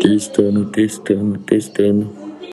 Testando, testando, testando.